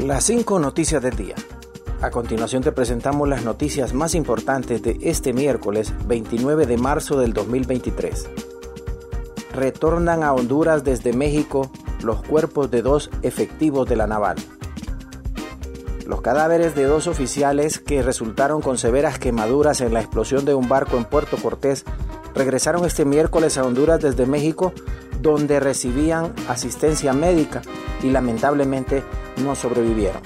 Las cinco noticias del día. A continuación te presentamos las noticias más importantes de este miércoles 29 de marzo del 2023. Retornan a Honduras desde México los cuerpos de dos efectivos de la naval. Los cadáveres de dos oficiales que resultaron con severas quemaduras en la explosión de un barco en Puerto Cortés regresaron este miércoles a Honduras desde México donde recibían asistencia médica y lamentablemente no sobrevivieron.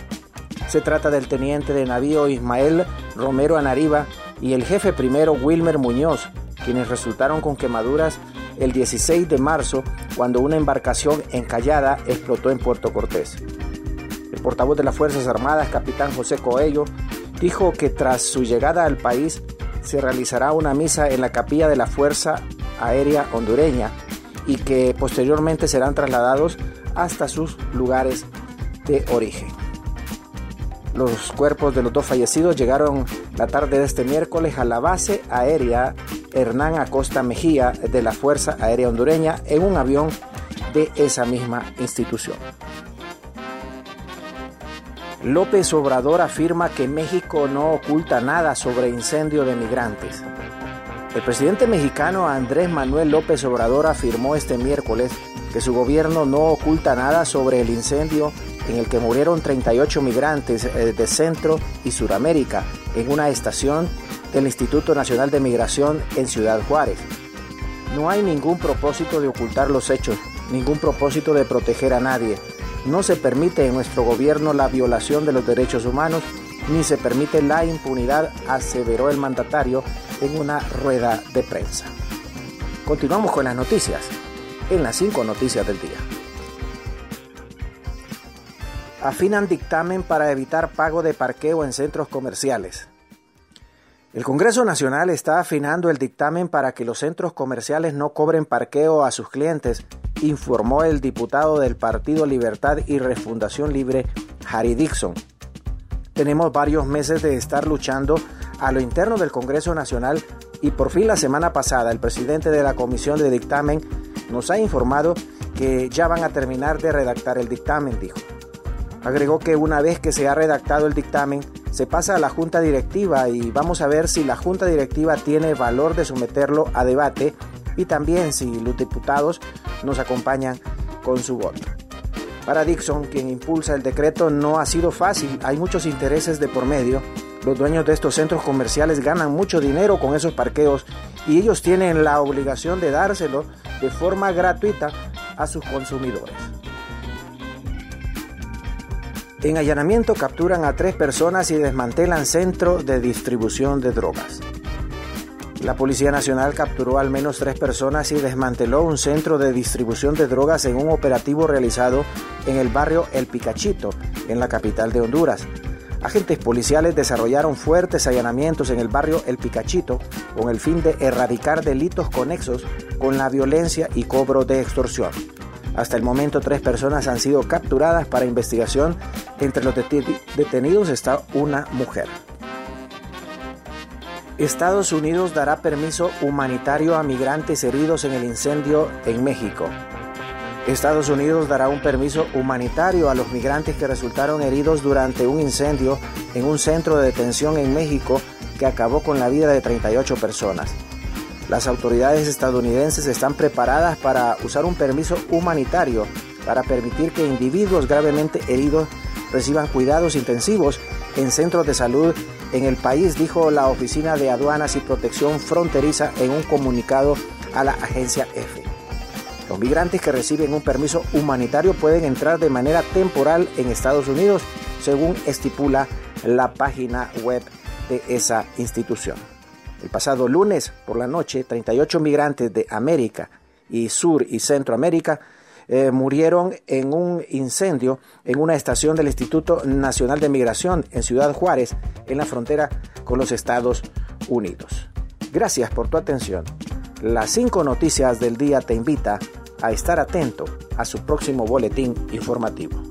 Se trata del teniente de navío Ismael Romero Anariba y el jefe primero Wilmer Muñoz, quienes resultaron con quemaduras el 16 de marzo cuando una embarcación encallada explotó en Puerto Cortés. El portavoz de las Fuerzas Armadas, capitán José Coello, dijo que tras su llegada al país se realizará una misa en la capilla de la Fuerza Aérea Hondureña y que posteriormente serán trasladados hasta sus lugares de origen. Los cuerpos de los dos fallecidos llegaron la tarde de este miércoles a la base aérea Hernán Acosta Mejía de la Fuerza Aérea Hondureña en un avión de esa misma institución. López Obrador afirma que México no oculta nada sobre incendio de migrantes. El presidente mexicano Andrés Manuel López Obrador afirmó este miércoles que su gobierno no oculta nada sobre el incendio en el que murieron 38 migrantes eh, de Centro y Suramérica en una estación del Instituto Nacional de Migración en Ciudad Juárez. No hay ningún propósito de ocultar los hechos, ningún propósito de proteger a nadie. No se permite en nuestro gobierno la violación de los derechos humanos ni se permite la impunidad, aseveró el mandatario en una rueda de prensa. Continuamos con las noticias, en las cinco noticias del día. Afinan dictamen para evitar pago de parqueo en centros comerciales. El Congreso Nacional está afinando el dictamen para que los centros comerciales no cobren parqueo a sus clientes, informó el diputado del Partido Libertad y Refundación Libre, Harry Dixon. Tenemos varios meses de estar luchando a lo interno del Congreso Nacional y por fin la semana pasada el presidente de la Comisión de Dictamen nos ha informado que ya van a terminar de redactar el dictamen, dijo. Agregó que una vez que se ha redactado el dictamen, se pasa a la Junta Directiva y vamos a ver si la Junta Directiva tiene valor de someterlo a debate y también si los diputados nos acompañan con su voto. Para Dixon, quien impulsa el decreto, no ha sido fácil, hay muchos intereses de por medio. Los dueños de estos centros comerciales ganan mucho dinero con esos parqueos y ellos tienen la obligación de dárselo de forma gratuita a sus consumidores. En allanamiento capturan a tres personas y desmantelan centro de distribución de drogas. La Policía Nacional capturó al menos tres personas y desmanteló un centro de distribución de drogas en un operativo realizado en el barrio El Picachito, en la capital de Honduras. Agentes policiales desarrollaron fuertes allanamientos en el barrio El Picachito con el fin de erradicar delitos conexos con la violencia y cobro de extorsión. Hasta el momento tres personas han sido capturadas para investigación. Entre los detenidos está una mujer. Estados Unidos dará permiso humanitario a migrantes heridos en el incendio en México. Estados Unidos dará un permiso humanitario a los migrantes que resultaron heridos durante un incendio en un centro de detención en México que acabó con la vida de 38 personas. Las autoridades estadounidenses están preparadas para usar un permiso humanitario para permitir que individuos gravemente heridos reciban cuidados intensivos en centros de salud en el país, dijo la Oficina de Aduanas y Protección Fronteriza en un comunicado a la agencia EFE. Los migrantes que reciben un permiso humanitario pueden entrar de manera temporal en Estados Unidos, según estipula la página web de esa institución. El pasado lunes por la noche, 38 migrantes de América y Sur y Centroamérica eh, murieron en un incendio en una estación del Instituto Nacional de Migración en Ciudad Juárez, en la frontera con los Estados Unidos. Gracias por tu atención. Las cinco noticias del día te invita a estar atento a su próximo boletín informativo.